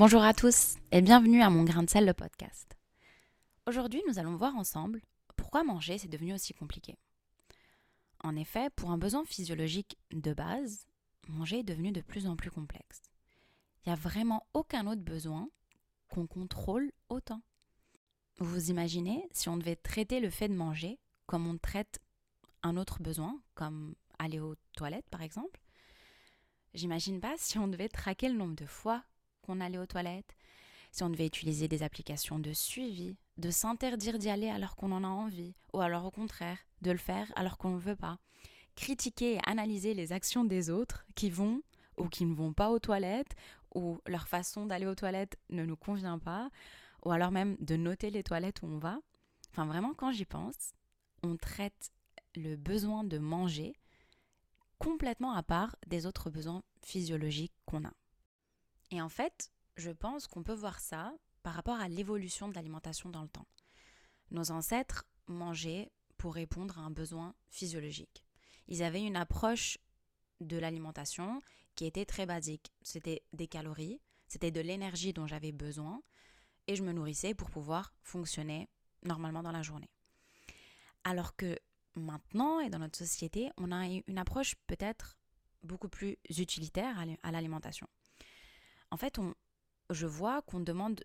Bonjour à tous et bienvenue à mon grain de sel le podcast. Aujourd'hui, nous allons voir ensemble pourquoi manger c'est devenu aussi compliqué. En effet, pour un besoin physiologique de base, manger est devenu de plus en plus complexe. Il n'y a vraiment aucun autre besoin qu'on contrôle autant. Vous imaginez si on devait traiter le fait de manger comme on traite un autre besoin, comme aller aux toilettes par exemple? J'imagine pas si on devait traquer le nombre de fois qu'on allait aux toilettes, si on devait utiliser des applications de suivi, de s'interdire d'y aller alors qu'on en a envie, ou alors au contraire, de le faire alors qu'on ne veut pas. Critiquer et analyser les actions des autres qui vont ou qui ne vont pas aux toilettes, ou leur façon d'aller aux toilettes ne nous convient pas, ou alors même de noter les toilettes où on va. Enfin vraiment, quand j'y pense, on traite le besoin de manger complètement à part des autres besoins physiologiques qu'on a. Et en fait, je pense qu'on peut voir ça par rapport à l'évolution de l'alimentation dans le temps. Nos ancêtres mangeaient pour répondre à un besoin physiologique. Ils avaient une approche de l'alimentation qui était très basique. C'était des calories, c'était de l'énergie dont j'avais besoin et je me nourrissais pour pouvoir fonctionner normalement dans la journée. Alors que maintenant et dans notre société, on a une approche peut-être beaucoup plus utilitaire à l'alimentation en fait, on, je vois qu'on demande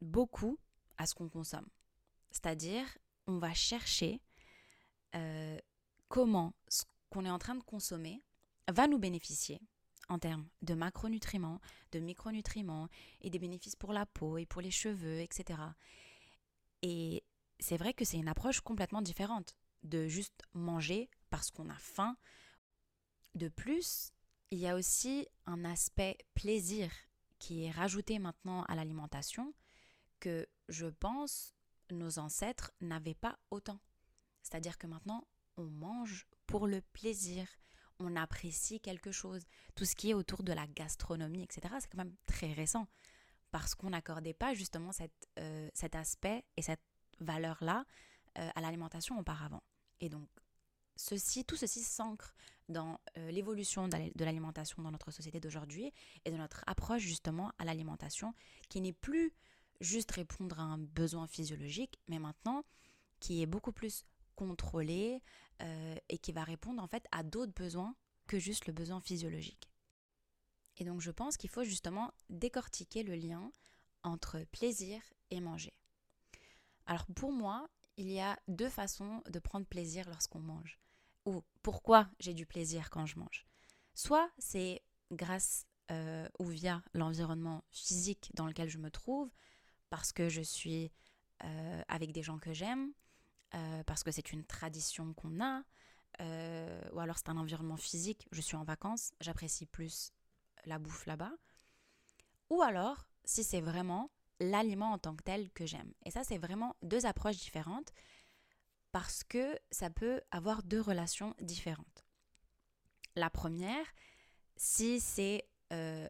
beaucoup à ce qu'on consomme. C'est-à-dire, on va chercher euh, comment ce qu'on est en train de consommer va nous bénéficier en termes de macronutriments, de micronutriments et des bénéfices pour la peau et pour les cheveux, etc. Et c'est vrai que c'est une approche complètement différente de juste manger parce qu'on a faim. De plus, il y a aussi un aspect plaisir qui est rajouté maintenant à l'alimentation que je pense nos ancêtres n'avaient pas autant. C'est-à-dire que maintenant, on mange pour le plaisir, on apprécie quelque chose. Tout ce qui est autour de la gastronomie, etc., c'est quand même très récent. Parce qu'on n'accordait pas justement euh, cet aspect et cette valeur-là euh, à l'alimentation auparavant. Et donc, ceci, tout ceci s'ancre dans euh, l'évolution de l'alimentation dans notre société d'aujourd'hui et de notre approche justement à l'alimentation qui n'est plus juste répondre à un besoin physiologique, mais maintenant qui est beaucoup plus contrôlé euh, et qui va répondre en fait à d'autres besoins que juste le besoin physiologique. Et donc je pense qu'il faut justement décortiquer le lien entre plaisir et manger. Alors pour moi, il y a deux façons de prendre plaisir lorsqu'on mange ou pourquoi j'ai du plaisir quand je mange. Soit c'est grâce euh, ou via l'environnement physique dans lequel je me trouve, parce que je suis euh, avec des gens que j'aime, euh, parce que c'est une tradition qu'on a, ou alors c'est un environnement physique, je suis en vacances, j'apprécie plus la bouffe là-bas. Ou alors, si c'est vraiment l'aliment en tant que tel que j'aime. Et ça, c'est vraiment deux approches différentes parce que ça peut avoir deux relations différentes. La première, si c'est euh,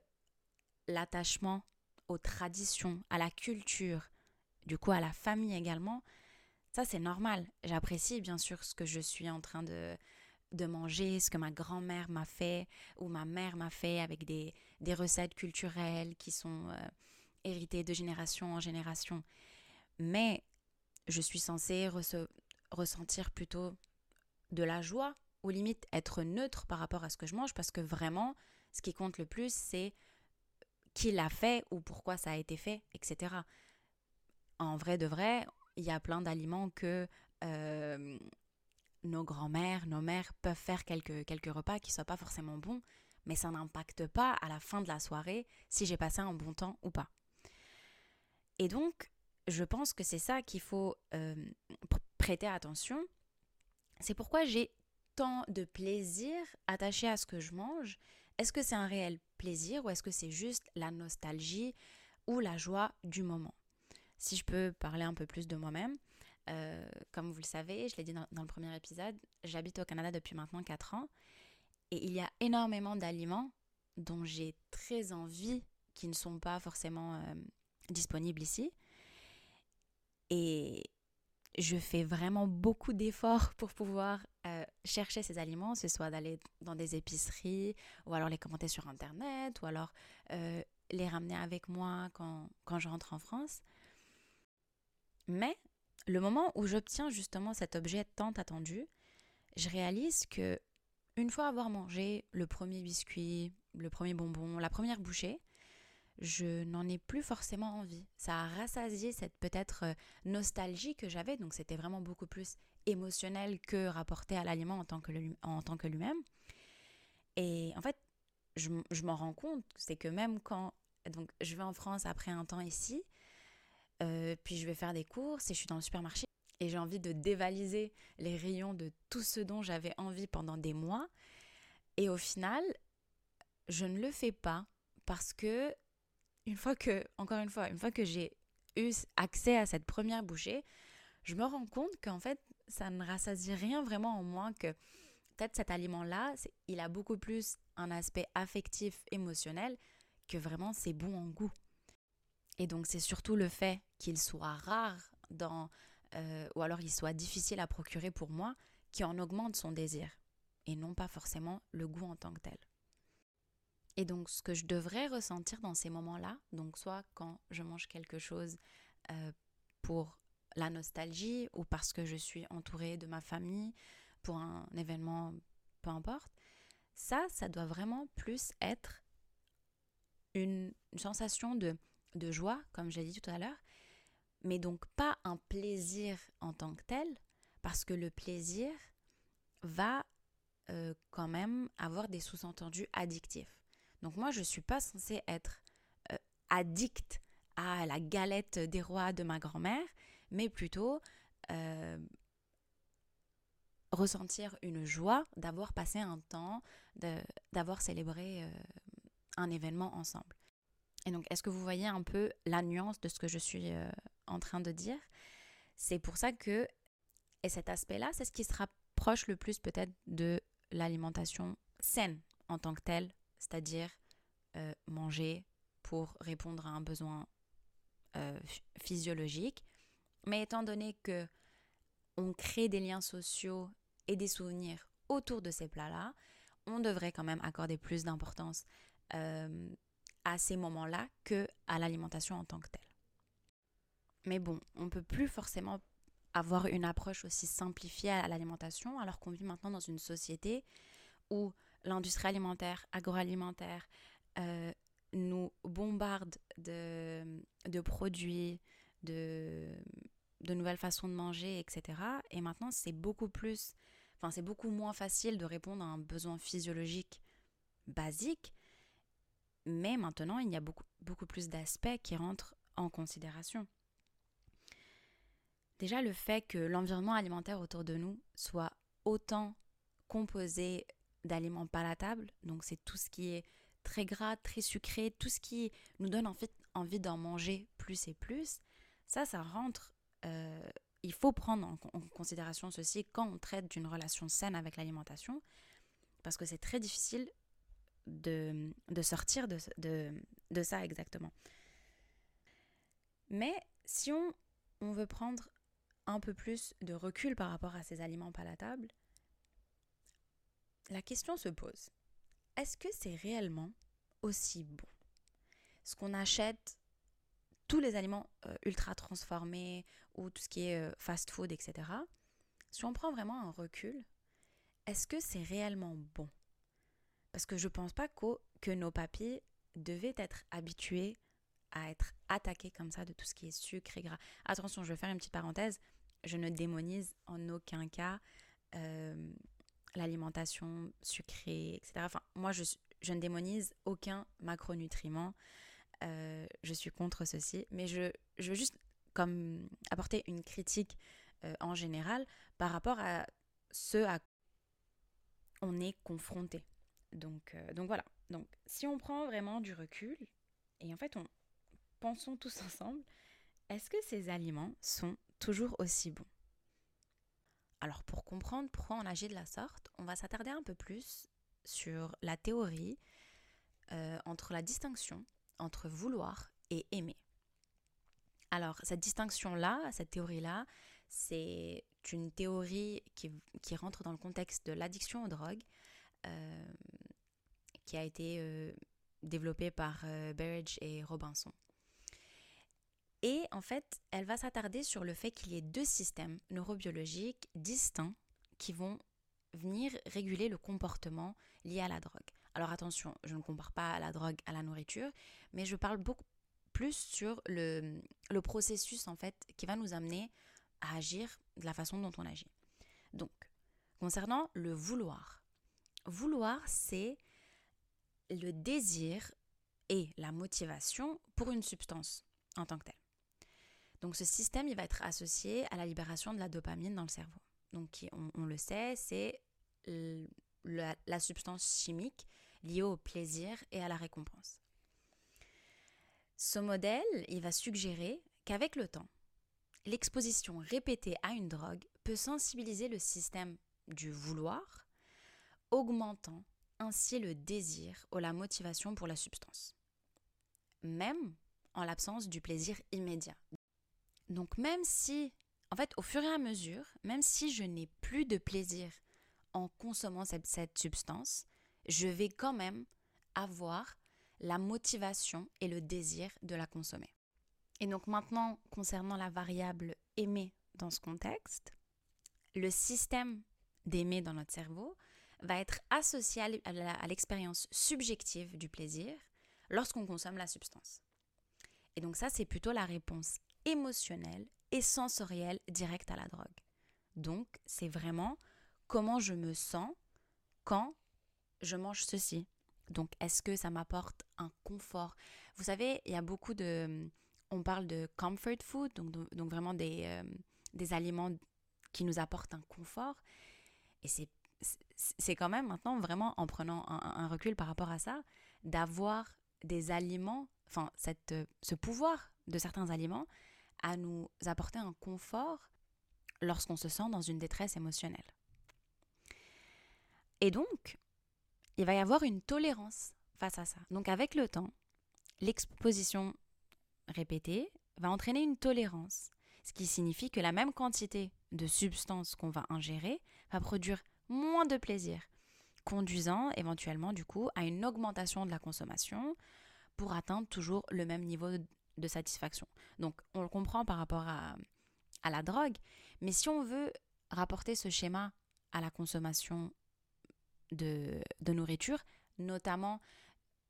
l'attachement aux traditions, à la culture, du coup à la famille également, ça c'est normal. J'apprécie bien sûr ce que je suis en train de, de manger, ce que ma grand-mère m'a fait ou ma mère m'a fait avec des, des, recettes culturelles qui sont euh, héritées de génération en génération. Mais je suis censée ressentir plutôt de la joie ou limite être neutre par rapport à ce que je mange parce que vraiment, ce qui compte le plus, c'est qui l'a fait ou pourquoi ça a été fait, etc. En vrai de vrai, il y a plein d'aliments que euh, nos grands-mères, nos mères peuvent faire quelques, quelques repas qui ne soient pas forcément bons, mais ça n'impacte pas à la fin de la soirée si j'ai passé un bon temps ou pas. Et donc, je pense que c'est ça qu'il faut euh, prêter attention. C'est pourquoi j'ai tant de plaisir attaché à ce que je mange. Est-ce que c'est un réel plaisir ou est-ce que c'est juste la nostalgie ou la joie du moment? Si je peux parler un peu plus de moi-même, euh, comme vous le savez, je l'ai dit dans, le premier épisode, j'habite au Canada depuis maintenant 4 ans et il y a énormément d'aliments dont j'ai très envie qui ne sont pas forcément euh, disponibles ici. Et je fais vraiment beaucoup d'efforts pour pouvoir euh, chercher ces aliments, ce soit d'aller dans des épiceries ou alors les commenter sur Internet ou alors euh, les ramener avec moi quand, quand je rentre en France. Mais le moment où j'obtiens justement cet objet tant attendu, je réalise que une fois avoir mangé le premier biscuit, le premier bonbon, la première bouchée, je n'en ai plus forcément envie. Ça a rassasié cette peut-être euh, nostalgie que j'avais, donc c'était vraiment beaucoup plus émotionnel que rapporté à l'aliment en tant que, lui-même. Et en fait, je, je m'en rends compte, c'est que même quand donc, je vais en France après un temps ici, euh, puis je vais faire des courses et je suis dans le supermarché et j'ai envie de dévaliser les rayons de tout ce dont j'avais envie pendant des mois. Et au final, je ne le fais pas parce que une fois que, encore une fois, une fois que j'ai eu accès à cette première bouchée, je me rends compte qu'en fait, ça ne rassasie rien vraiment en moi, que peut-être cet aliment-là, il a beaucoup plus un aspect affectif, émotionnel, que vraiment c'est bon en goût. Et donc c'est surtout le fait qu'il soit rare dans, euh, ou alors il soit difficile à procurer pour moi, qui en augmente son désir, et non pas forcément le goût en tant que tel. Et donc ce que je devrais ressentir dans ces moments-là, donc soit quand je mange quelque chose euh, pour la nostalgie ou parce que je suis entourée de ma famille, pour un événement, peu importe, ça, ça doit vraiment plus être une, sensation de, joie, comme j'ai dit tout à l'heure, mais donc pas un plaisir en tant que tel, parce que le plaisir va euh, quand même avoir des sous-entendus addictifs. Donc moi, je ne suis pas censée être euh, addict à la galette des rois de ma grand-mère, mais plutôt euh, ressentir une joie d'avoir passé un temps, d'avoir célébré un événement ensemble. Et donc, est-ce que vous voyez un peu la nuance de ce que je suis euh, en train de dire? C'est pour ça que, et cet aspect-là, c'est ce qui se rapproche le plus peut-être de l'alimentation saine en tant que telle, c'est-à-dire euh, manger pour répondre à un besoin euh, physiologique. Mais étant donné que on crée des liens sociaux et des souvenirs autour de ces plats-là, on devrait quand même accorder plus d'importance euh, à ces moments-là que à l'alimentation en tant que telle. Mais bon, on peut plus forcément avoir une approche aussi simplifiée à l'alimentation alors qu'on vit maintenant dans une société où l'industrie alimentaire, agroalimentaire euh, nous bombarde de, produits, de, de nouvelles façons de manger, etc. Et maintenant, c'est beaucoup plus, enfin, c'est beaucoup moins facile de répondre à un besoin physiologique basique mais maintenant, il y a beaucoup, beaucoup plus d'aspects qui rentrent en considération. Déjà, le fait que l'environnement alimentaire autour de nous soit autant composé d'aliments palatables, donc c'est tout ce qui est très gras, très sucré, tout ce qui nous donne en fait envie d'en manger plus et plus, ça, ça rentre. Euh, il faut prendre en, considération ceci quand on traite d'une relation saine avec l'alimentation, parce que c'est très difficile de, sortir de, de, ça exactement. Mais si on, on veut prendre un peu plus de recul par rapport à ces aliments palatables, la question se pose. Est-ce que c'est réellement aussi bon? Ce qu'on achète, tous les aliments euh, ultra transformés ou tout ce qui est euh, fast food, etc. Si on prend vraiment un recul, est-ce que c'est réellement bon? Parce que je ne pense pas que nos papiers devaient être habitués à être attaqués comme ça de tout ce qui est sucre et gras. Attention, je vais faire une petite parenthèse. Je ne démonise en aucun cas euh, l'alimentation sucrée, etc. Moi, je, ne démonise aucun macronutriment. Euh, je suis contre ceci. Mais je, veux juste apporter une critique euh, en général par rapport à ce à quoi on est confronté. Donc, euh, donc voilà. Donc si on prend vraiment du recul, et en fait, on pensons tous ensemble, est-ce que ces aliments sont toujours aussi bons? Alors pour comprendre pourquoi on agit de la sorte, on va s'attarder un peu plus sur la théorie euh, entre la distinction entre vouloir et aimer. Alors cette distinction-là, cette théorie-là, c'est une théorie qui, rentre dans le contexte de l'addiction aux drogues, euh, qui a été euh, développée par Berridge et Robinson. Et en fait, elle va s'attarder sur le fait qu'il y ait deux systèmes neurobiologiques distincts qui vont venir réguler le comportement lié à la drogue. Alors attention, je ne compare pas la drogue à la nourriture, mais je parle beaucoup plus sur le, le processus en fait qui va nous amener à agir de la façon dont on agit. Donc, concernant le vouloir. Vouloir, c'est le désir et la motivation pour une substance en tant que telle. Donc ce système, va être associé à la libération de la dopamine dans le cerveau. Donc on, le sait, c'est la, substance chimique liée au plaisir et à la récompense. Ce modèle, va suggérer qu'avec le temps, l'exposition répétée à une drogue peut sensibiliser le système du vouloir, augmentant ainsi le désir ou la motivation pour la substance, même en l'absence du plaisir immédiat. Donc même si, en fait, au fur et à mesure, même si je n'ai plus de plaisir en consommant cette, substance, je vais quand même avoir la motivation et le désir de la consommer. Et donc maintenant, concernant la variable aimer dans ce contexte, le système d'aimer dans notre cerveau va être associé à l'expérience subjective du plaisir lorsqu'on consomme la substance. Et donc ça, c'est plutôt la réponse émotionnelle et sensorielle directe à la drogue. Donc c'est vraiment comment je me sens quand je mange ceci. Donc est-ce que ça m'apporte un confort? Vous savez, il y a beaucoup de... On parle de comfort food, donc, donc vraiment des, euh, des aliments qui nous apportent un confort. Et c'est c'est quand même maintenant vraiment en prenant un, recul par rapport à ça, d'avoir des aliments, enfin cette, ce pouvoir de certains aliments à nous apporter un confort lorsqu'on se sent dans une détresse émotionnelle. Et donc, il va y avoir une tolérance face à ça. Donc avec le temps, l'exposition répétée va entraîner une tolérance, ce qui signifie que la même quantité de substances qu'on va ingérer va produire moins de plaisir, conduisant éventuellement du coup à une augmentation de la consommation pour atteindre toujours le même niveau de satisfaction. Donc on le comprend par rapport à, à la drogue, mais si on veut rapporter ce schéma à la consommation de, de nourriture, notamment,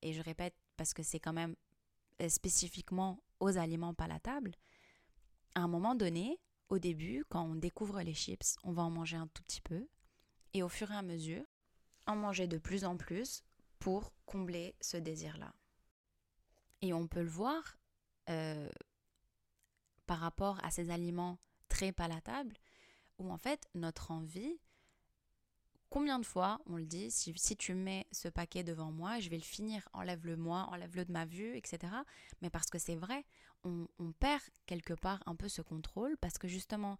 et je répète parce que c'est quand même euh, spécifiquement aux aliments palatables, à un moment donné, au début, quand on découvre les chips, on va en manger un tout petit peu, et au fur et à mesure, en manger de plus en plus pour combler ce désir-là. Et on peut le voir euh, par rapport à ces aliments très palatables, où en fait notre envie, combien de fois on le dit, si, tu mets ce paquet devant moi, je vais le finir, enlève-le moi, enlève-le de ma vue, etc. Mais parce que c'est vrai, on, on perd quelque part un peu ce contrôle, parce que justement,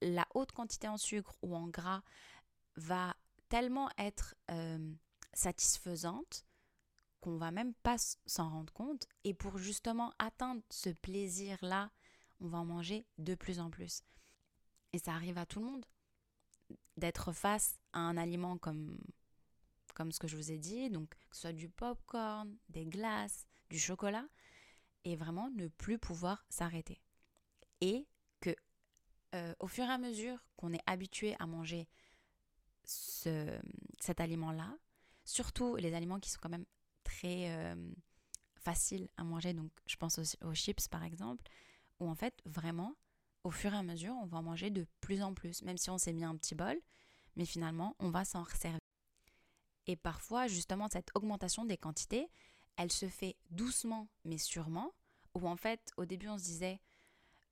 la haute quantité en sucre ou en gras va tellement être euh, satisfaisante qu'on va même pas s'en rendre compte. Et pour justement atteindre ce plaisir-là, on va en manger de plus en plus. Et ça arrive à tout le monde d'être face à un aliment comme, comme ce que je vous ai dit, donc que ce soit du popcorn, des glaces, du chocolat, et vraiment ne plus pouvoir s'arrêter. Et que euh, au fur et à mesure qu'on est habitué à manger ce, cet aliment-là, surtout les aliments qui sont quand même euh, faciles à manger, donc je pense aux, chips par exemple, où en fait vraiment, au fur et à mesure, on va en manger de plus en plus, même si on s'est mis un petit bol, mais finalement, on va s'en resservir. Et parfois, justement, cette augmentation des quantités, elle se fait doucement mais sûrement, où en fait, au début, on se disait,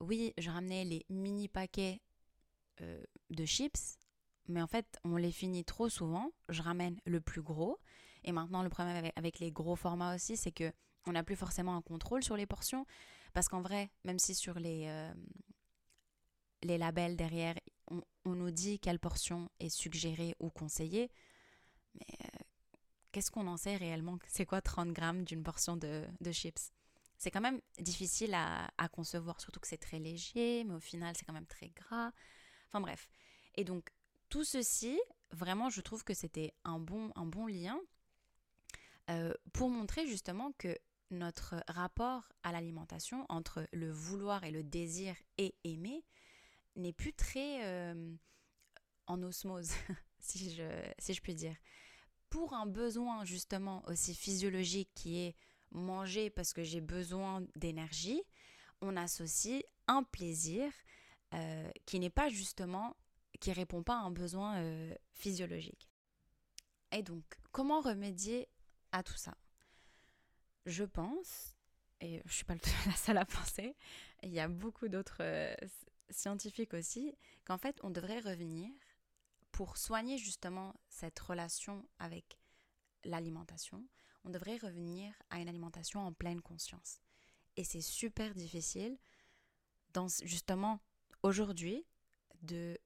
oui, je ramenais les mini paquets euh, de chips, mais en fait, on les finit trop souvent. Je ramène le plus gros. Et maintenant, le problème avec, les gros formats aussi, c'est que on n'a plus forcément un contrôle sur les portions. Parce qu'en vrai, même si sur les, euh, les labels derrière, on, nous dit quelle portion est suggérée ou conseillée, mais euh, qu'est-ce qu'on en sait réellement C'est quoi 30 grammes d'une portion de, chips? C'est quand même difficile à, à concevoir, surtout que c'est très léger, mais au final, c'est quand même très gras. Enfin bref. Et donc, tout ceci, vraiment, je trouve que c'était un bon, un bon lien euh, pour montrer justement que notre rapport à l'alimentation entre le vouloir et le désir et aimer n'est plus très euh, en osmose, si je, si je puis dire. Pour un besoin justement aussi physiologique qui est manger parce que j'ai besoin d'énergie, on associe un plaisir euh, qui n'est pas justement, qui répond pas à un besoin physiologique. Et donc, comment remédier à tout ça Je pense, et je suis pas la seule à penser, il y a beaucoup d'autres euh, scientifiques aussi, qu'en fait, on devrait revenir pour soigner justement cette relation avec l'alimentation, on devrait revenir à une alimentation en pleine conscience. Et c'est super difficile, dans, justement, aujourd'hui, de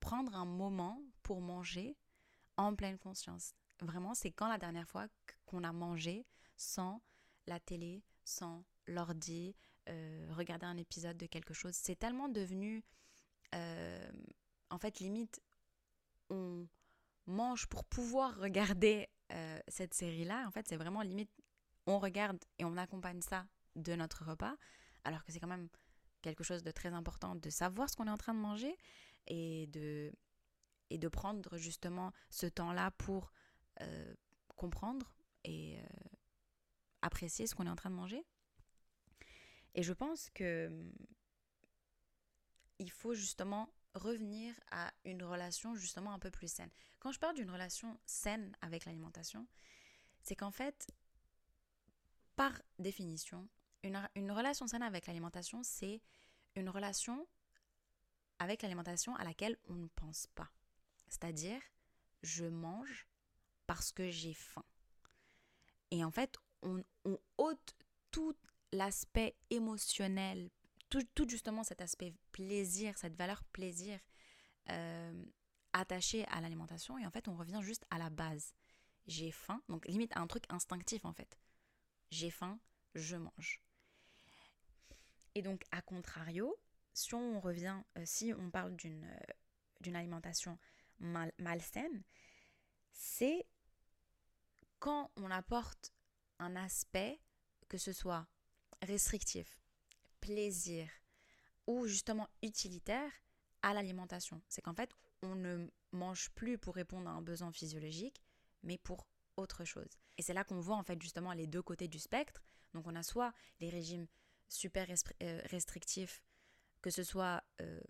prendre un moment pour manger en pleine conscience. Vraiment, c'est quand la dernière fois qu'on a mangé sans la télé, sans l'ordi, euh, regarder un épisode de quelque chose. C'est tellement devenu, euh, en fait, limite, on mange pour pouvoir regarder euh, cette série-là. En fait, c'est vraiment limite, on regarde et on accompagne ça de notre repas, alors que c'est quand même quelque chose de très important de savoir ce qu'on est en train de manger et de, et de prendre justement ce temps-là pour euh, comprendre et euh, apprécier ce qu'on est en train de manger. Et je pense que il faut justement revenir à une relation justement un peu plus saine. Quand je parle d'une relation saine avec l'alimentation, c'est qu'en fait, par définition, une, une relation saine avec l'alimentation, c'est une relation avec l'alimentation à laquelle on ne pense pas. C'est-à-dire, je mange parce que j'ai faim. Et en fait, on, ôte tout l'aspect émotionnel, tout, justement cet aspect plaisir, cette valeur plaisir euh, attachée à l'alimentation. Et en fait, on revient juste à la base. J'ai faim, donc limite un truc instinctif en fait. J'ai faim, je mange. Et donc, à contrario, si on revient, euh, si on parle d'une euh, d'une alimentation mal, malsaine, c'est quand on apporte un aspect, que ce soit restrictif, plaisir ou justement utilitaire à l'alimentation. C'est qu'en fait, on ne mange plus pour répondre à un besoin physiologique, mais pour autre chose. Et c'est là qu'on voit en fait justement les deux côtés du spectre. Donc on a soit les régimes super euh, restrictifs, que ce soit euh,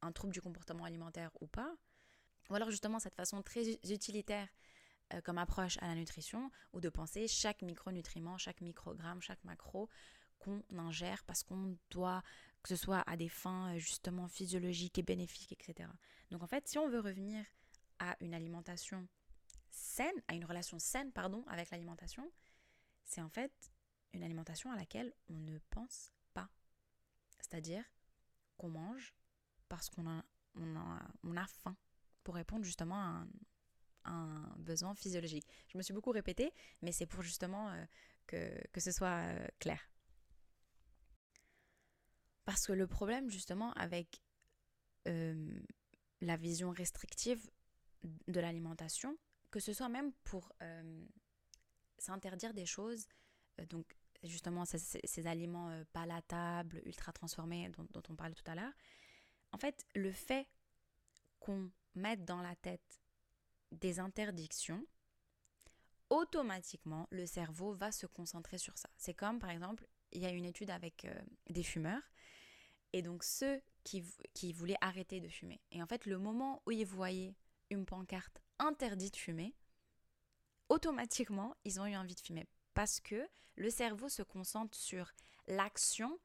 un trouble du comportement alimentaire ou pas, ou alors justement cette façon très utilitaire euh, comme approche à la nutrition, ou de penser chaque micronutriment, chaque microgramme, chaque macro qu'on ingère parce qu'on doit, que ce soit à des fins euh, justement physiologiques et bénéfiques, etc. Donc en fait, si on veut revenir à une alimentation saine, à une relation saine, pardon, avec l'alimentation, c'est en fait une alimentation à laquelle on ne pense pas. C'est-à-dire qu'on mange parce qu'on a, on a, a faim, pour répondre justement à un, un, besoin physiologique. Je me suis beaucoup répétée, mais c'est pour justement euh, que, que, ce soit euh, clair. Parce que le problème justement avec la vision restrictive de l'alimentation, que ce soit même pour s'interdire des choses, euh, donc justement ces, ces aliments palatables, ultra transformés dont, dont on parlait tout à l'heure, en fait le fait qu'on mette dans la tête des interdictions, automatiquement le cerveau va se concentrer sur ça. C'est comme par exemple il y a une étude avec euh, des fumeurs. Et donc ceux qui, voulaient arrêter de fumer. Et en fait, le moment où ils voyaient une pancarte interdite de fumer, automatiquement, ils ont eu envie de fumer. Parce que le cerveau se concentre sur l'action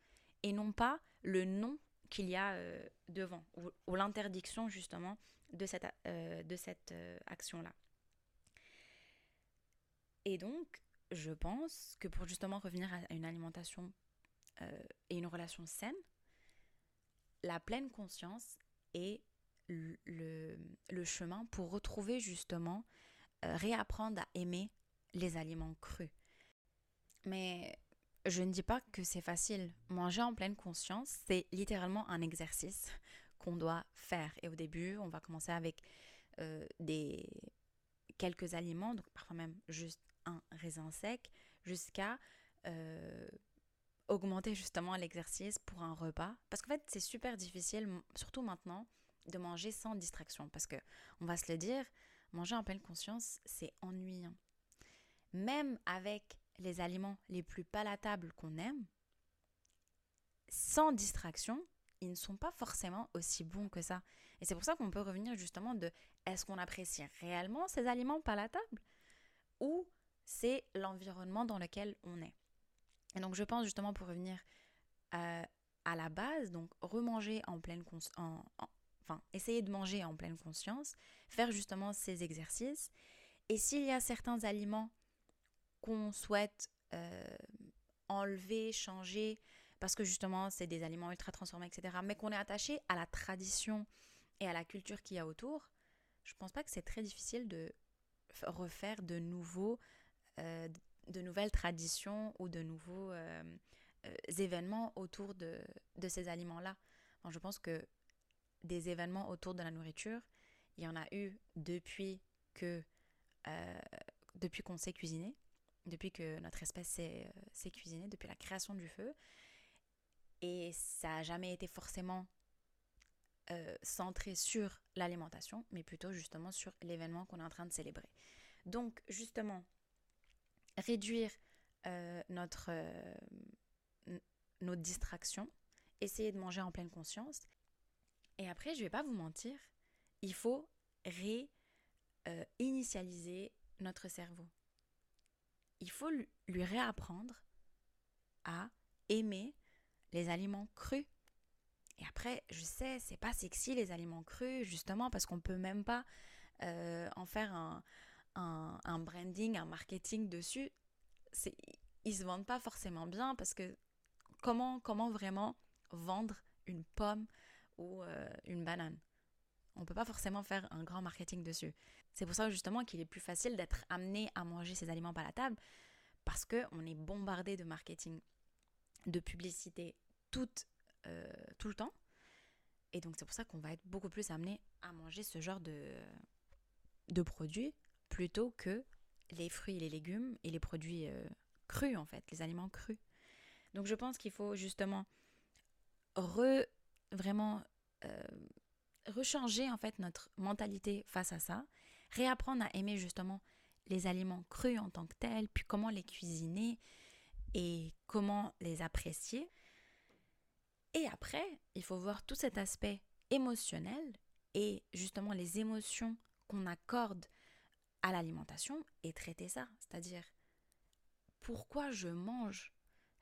et non pas le nom qu'il y a euh, devant, ou, l'interdiction justement de cette, euh, cette action-là. Et donc, je pense que pour justement revenir à une alimentation euh, et une relation saine, la pleine conscience est le, le, chemin pour retrouver justement, euh, réapprendre à aimer les aliments crus. Mais je ne dis pas que c'est facile. Manger en pleine conscience, c'est littéralement un exercice qu'on doit faire. Et au début, on va commencer avec euh, des quelques aliments, donc parfois même juste un raisin sec, jusqu'à euh, augmenter justement l'exercice pour un repas. Parce qu'en fait, c'est super difficile, surtout maintenant, de manger sans distraction. Parce que, on va se le dire, manger en pleine conscience, c'est ennuyant. Même avec les aliments les plus palatables qu'on aime, sans distraction, ils ne sont pas forcément aussi bons que ça. Et c'est pour ça qu'on peut revenir justement de est-ce qu'on apprécie réellement ces aliments palatables ou c'est l'environnement dans lequel on est? Et donc je pense justement pour revenir euh, à la base, donc remanger en pleine conscience, enfin essayer de manger en pleine conscience, faire justement ces exercices. Et s'il y a certains aliments qu'on souhaite euh, enlever, changer, parce que justement c'est des aliments ultra transformés, etc., mais qu'on est attaché à la tradition et à la culture qu'il y a autour, je pense pas que c'est très difficile de refaire de nouveaux, euh, de nouvelles traditions ou de nouveaux euh, euh, événements autour de, ces aliments-là. je pense que des événements autour de la nourriture, il y en a eu depuis que depuis qu'on s'est cuisiné, depuis que notre espèce s'est cuisinée, depuis la création du feu. Et ça n'a jamais été forcément euh, centré sur l'alimentation, mais plutôt justement sur l'événement qu'on est en train de célébrer. Donc justement, réduire euh, notre, euh, notre distraction, essayer de manger en pleine conscience. Et après, je ne vais pas vous mentir, il faut réinitialiser notre cerveau. Il faut lui réapprendre à aimer les aliments crus. Et après, je sais, c'est pas sexy les aliments crus, justement parce qu'on peut même pas euh, en faire un, un, branding, un marketing dessus. Ils se vendent pas forcément bien parce que comment, comment vraiment vendre une pomme ou euh, une banane? On peut pas forcément faire un grand marketing dessus. C'est pour ça justement qu'il est plus facile d'être amené à manger ces aliments par la table parce qu'on est bombardé de marketing de publicité tout, euh, tout le temps. Et donc c'est pour ça qu'on va être beaucoup plus amené à manger ce genre de, de produits plutôt que les fruits et les légumes et les produits euh, crus en fait, les aliments crus. Donc je pense qu'il faut justement re, vraiment euh, rechanger en fait notre mentalité face à ça, réapprendre à aimer justement les aliments crus en tant que tels, puis comment les cuisiner, et comment les apprécier. Et après, il faut voir tout cet aspect émotionnel et justement les émotions qu'on accorde à l'alimentation et traiter ça. C'est-à-dire, pourquoi je mange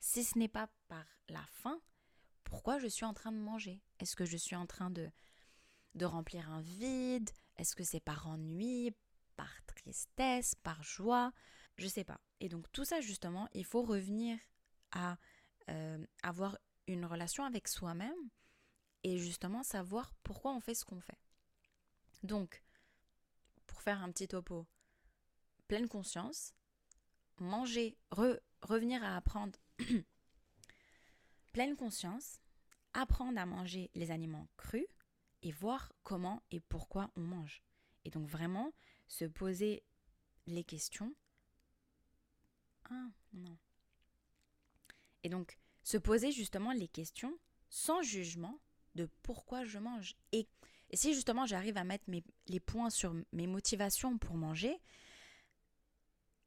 si ce n'est pas par la faim? Pourquoi je suis en train de manger? Est-ce que je suis en train de, de remplir un vide? Est-ce que c'est par ennui, par tristesse, par joie? Je sais pas. Et donc tout ça justement, il faut revenir à euh, avoir une relation avec soi-même et justement savoir pourquoi on fait ce qu'on fait. Donc, pour faire un petit topo, pleine conscience, manger, revenir à apprendre pleine conscience, apprendre à manger les aliments crus et voir comment et pourquoi on mange. Et donc vraiment se poser les questions ah, non. Et donc, se poser justement les questions sans jugement de pourquoi je mange. Et, si justement j'arrive à mettre les points sur mes motivations pour manger,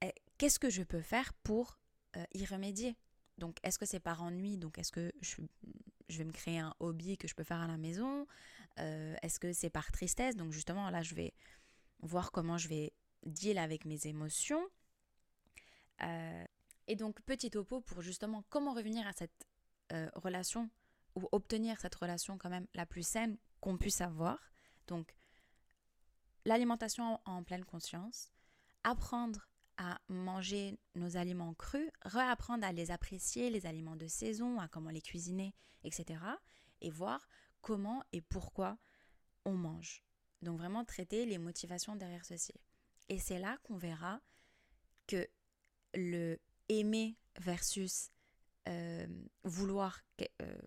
eh, qu'est-ce que je peux faire pour euh, y remédier? Donc, est-ce que c'est par ennui? Donc, est-ce que je, vais me créer un hobby que je peux faire à la maison? Euh, Est-ce que c'est par tristesse? Donc, justement, là, je vais voir comment je vais deal avec mes émotions. Euh, et donc, petit topo pour justement comment revenir à cette euh, relation ou obtenir cette relation quand même la plus saine qu'on puisse avoir. Donc, l'alimentation en, pleine conscience, apprendre à manger nos aliments crus, réapprendre à les apprécier, les aliments de saison, à comment les cuisiner, etc. Et voir comment et pourquoi on mange. Donc vraiment traiter les motivations derrière ceci. Et c'est là qu'on verra que le aimer versus euh, vouloir euh,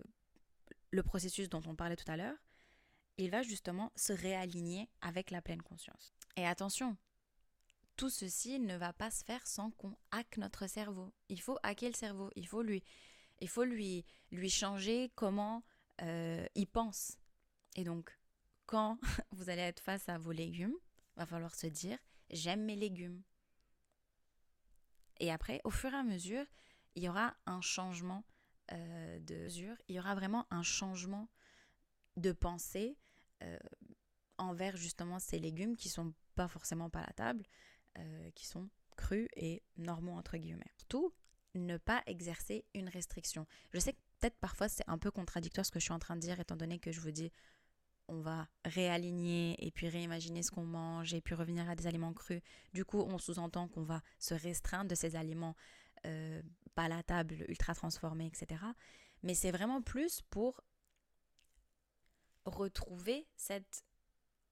le processus dont on parlait tout à l'heure, il va justement se réaligner avec la pleine conscience. Et attention, tout ceci ne va pas se faire sans qu'on hack notre cerveau. Il faut hacker le cerveau, il faut lui, il faut lui, lui changer comment euh, il pense. Et donc, quand vous allez être face à vos légumes, va falloir se dire j'aime mes légumes. Et après, au fur et à mesure, il y aura un changement euh, de mesure, il y aura vraiment un changement de pensée euh, envers justement ces légumes qui sont pas forcément palatables, euh, qui sont crus et normaux entre guillemets. Surtout, ne pas exercer une restriction. Je sais que peut-être parfois c'est un peu contradictoire ce que je suis en train de dire étant donné que je vous dis on va réaligner et puis réimaginer ce qu'on mange et puis revenir à des aliments crus. Du coup, on sous-entend qu'on va se restreindre de ces aliments euh, palatables, ultra transformés, etc. Mais c'est vraiment plus pour retrouver cette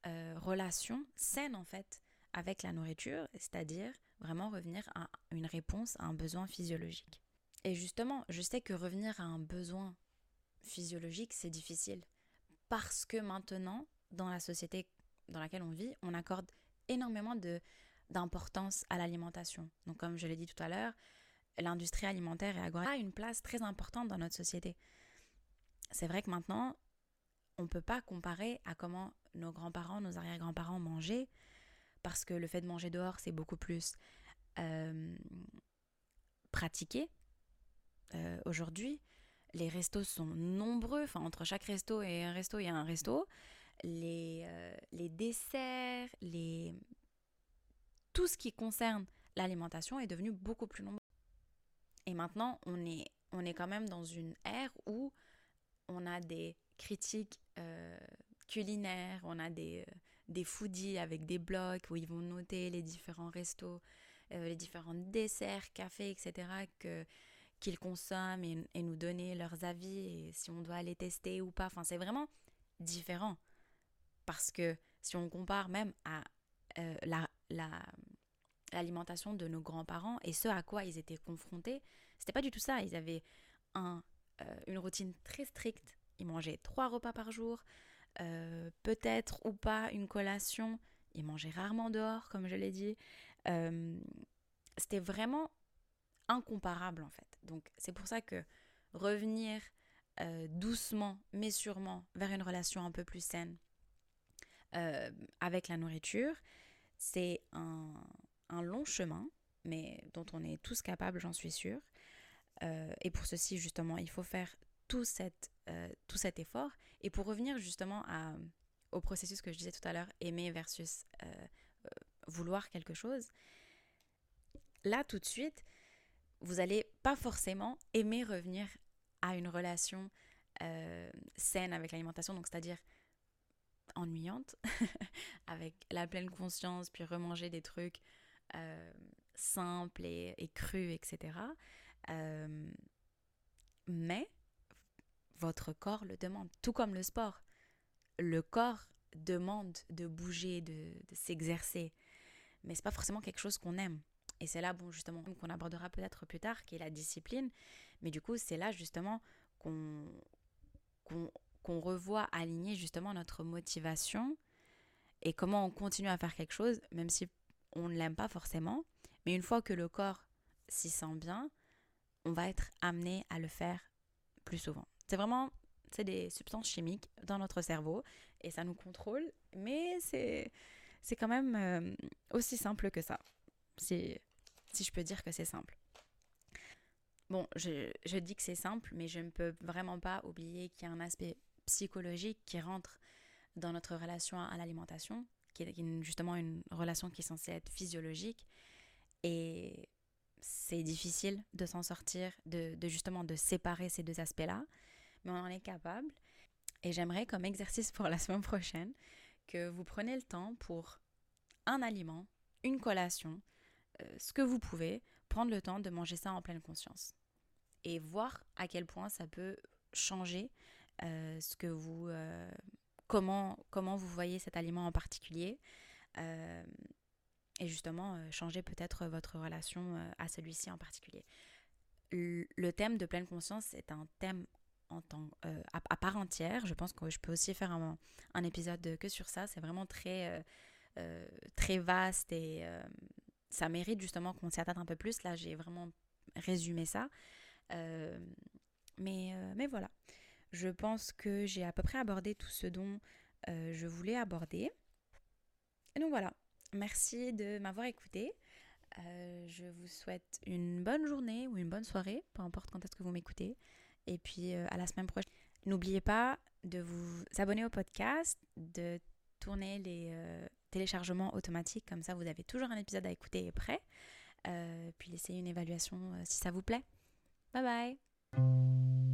euh, relation saine en fait avec la nourriture, c'est-à-dire vraiment revenir à une réponse à un besoin physiologique. Et justement, je sais que revenir à un besoin physiologique, c'est difficile parce que maintenant, dans la société dans laquelle on vit, on accorde énormément d'importance à l'alimentation. Donc comme je l'ai dit tout à l'heure, l'industrie alimentaire et agroalimentaire a une place très importante dans notre société. C'est vrai que maintenant, on ne peut pas comparer à comment nos grands-parents, nos arrière-grands-parents mangeaient, parce que le fait de manger dehors, c'est beaucoup plus euh, pratiqué euh, aujourd'hui. Les restos sont nombreux, enfin entre chaque resto et un resto, il y a un resto. Les, euh, les desserts, les... tout ce qui concerne l'alimentation est devenu beaucoup plus nombreux. Et maintenant, on est, on est quand même dans une ère où on a des critiques culinaires, on a des, des foodies avec des blocs où ils vont noter les différents restos, euh, les différents desserts, cafés, etc. qu'ils consomment et, nous donner leurs avis et si on doit les tester ou pas. Enfin, c'est vraiment différent parce que si on compare même à euh, la, l'alimentation de nos grands-parents et ce à quoi ils étaient confrontés, c'était pas du tout ça. Ils avaient un, euh, une routine très stricte. Ils mangeaient trois repas par jour. Euh, peut-être ou pas une collation. Ils mangeaient rarement dehors, comme je l'ai dit. Euh, c'était vraiment incomparable en fait. Donc c'est pour ça que revenir euh, doucement mais sûrement vers une relation un peu plus saine avec la nourriture, c'est un, long chemin, mais dont on est tous capables, j'en suis sûre. et pour ceci, justement, il faut faire tout, cet effort et pour revenir justement au processus que je disais tout à l'heure, aimer versus euh, euh, vouloir quelque chose, là tout de suite, vous n'allez pas forcément aimer revenir à une relation euh, saine avec l'alimentation, donc c'est-à-dire ennuyante, avec la pleine conscience, puis remanger des trucs simples et, crus, etc. mais votre corps le demande, tout comme le sport. Le corps demande de bouger, de, s'exercer, mais c'est pas forcément quelque chose qu'on aime. Et c'est là, bon, justement, qu'on abordera peut-être plus tard, qui est la discipline. Mais du coup, c'est là justement qu'on qu'on revoit aligner justement notre motivation et comment on continue à faire quelque chose, même si on ne l'aime pas forcément. Mais une fois que le corps s'y sent bien, on va être amené à le faire plus souvent. C'est vraiment c'est des substances chimiques dans notre cerveau et ça nous contrôle, mais c'est c'est quand même euh, aussi simple que ça. Si, si je peux dire que c'est simple. Bon, je, dis que c'est simple, mais je ne peux vraiment pas oublier qu'il y a un aspect psychologique qui rentre dans notre relation à l'alimentation, qui est justement une relation qui est censée être physiologique. Et c'est difficile de s'en sortir, de, de, justement de séparer ces deux aspects-là mais on en est capable. Et j'aimerais comme exercice pour la semaine prochaine que vous preniez le temps pour un aliment, une collation, ce que vous pouvez, prendre le temps de manger ça en pleine conscience. Et voir à quel point ça peut changer euh, ce que vous, euh, comment, comment vous voyez cet aliment en particulier. et justement, changer peut-être votre relation à celui-ci en particulier. Le thème de pleine conscience est un thème en euh, à, part entière. Je pense que je peux aussi faire un, un épisode que sur ça. C'est vraiment très, euh, euh, très vaste et ça mérite justement qu'on s'y attarde un peu plus. Là, j'ai vraiment résumé ça. mais, mais voilà, je pense que j'ai à peu près abordé tout ce dont je voulais aborder. Et donc voilà, merci de m'avoir écouté. je vous souhaite une bonne journée ou une bonne soirée, peu importe quand est-ce que vous m'écoutez. Et puis à la semaine prochaine. N'oubliez pas de vous abonner au podcast, de tourner les téléchargements automatiques, comme ça vous avez toujours un épisode à écouter et prêt. puis laissez une évaluation si ça vous plaît. Bye bye